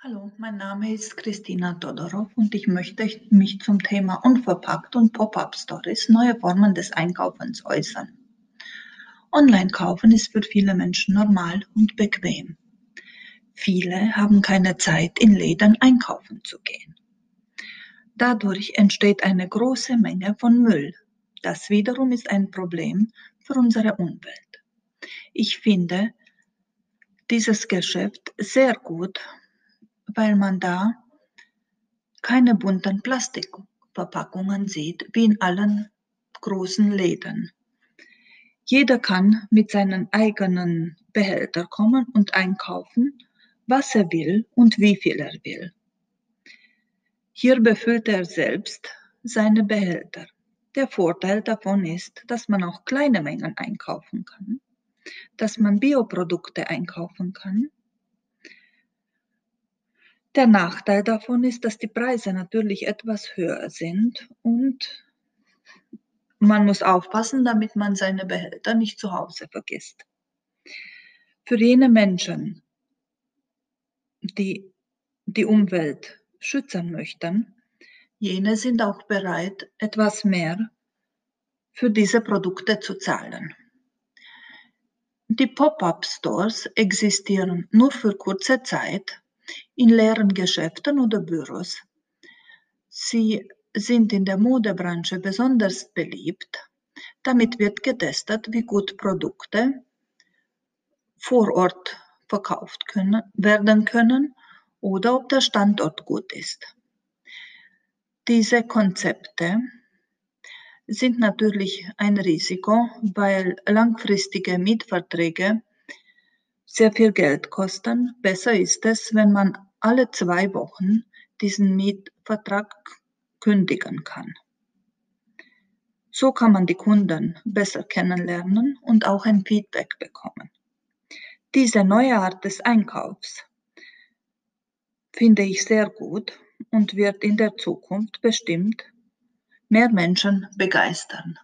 Hallo, mein Name ist Christina Todorov und ich möchte mich zum Thema Unverpackt und Pop-up-Stories, neue Formen des Einkaufens äußern. Online-Kaufen ist für viele Menschen normal und bequem. Viele haben keine Zeit, in Läden einkaufen zu gehen. Dadurch entsteht eine große Menge von Müll. Das wiederum ist ein Problem für unsere Umwelt. Ich finde dieses Geschäft sehr gut, weil man da keine bunten Plastikverpackungen sieht, wie in allen großen Läden. Jeder kann mit seinen eigenen Behälter kommen und einkaufen, was er will und wie viel er will. Hier befüllt er selbst seine Behälter. Der Vorteil davon ist, dass man auch kleine Mengen einkaufen kann, dass man Bioprodukte einkaufen kann der Nachteil davon ist, dass die Preise natürlich etwas höher sind und man muss aufpassen, damit man seine Behälter nicht zu Hause vergisst. Für jene Menschen, die die Umwelt schützen möchten, jene sind auch bereit, etwas mehr für diese Produkte zu zahlen. Die Pop-up-Stores existieren nur für kurze Zeit in leeren Geschäften oder Büros. Sie sind in der Modebranche besonders beliebt. Damit wird getestet, wie gut Produkte vor Ort verkauft können, werden können oder ob der Standort gut ist. Diese Konzepte sind natürlich ein Risiko, weil langfristige Mietverträge sehr viel Geld kosten. Besser ist es, wenn man alle zwei Wochen diesen Mietvertrag kündigen kann. So kann man die Kunden besser kennenlernen und auch ein Feedback bekommen. Diese neue Art des Einkaufs finde ich sehr gut und wird in der Zukunft bestimmt mehr Menschen begeistern.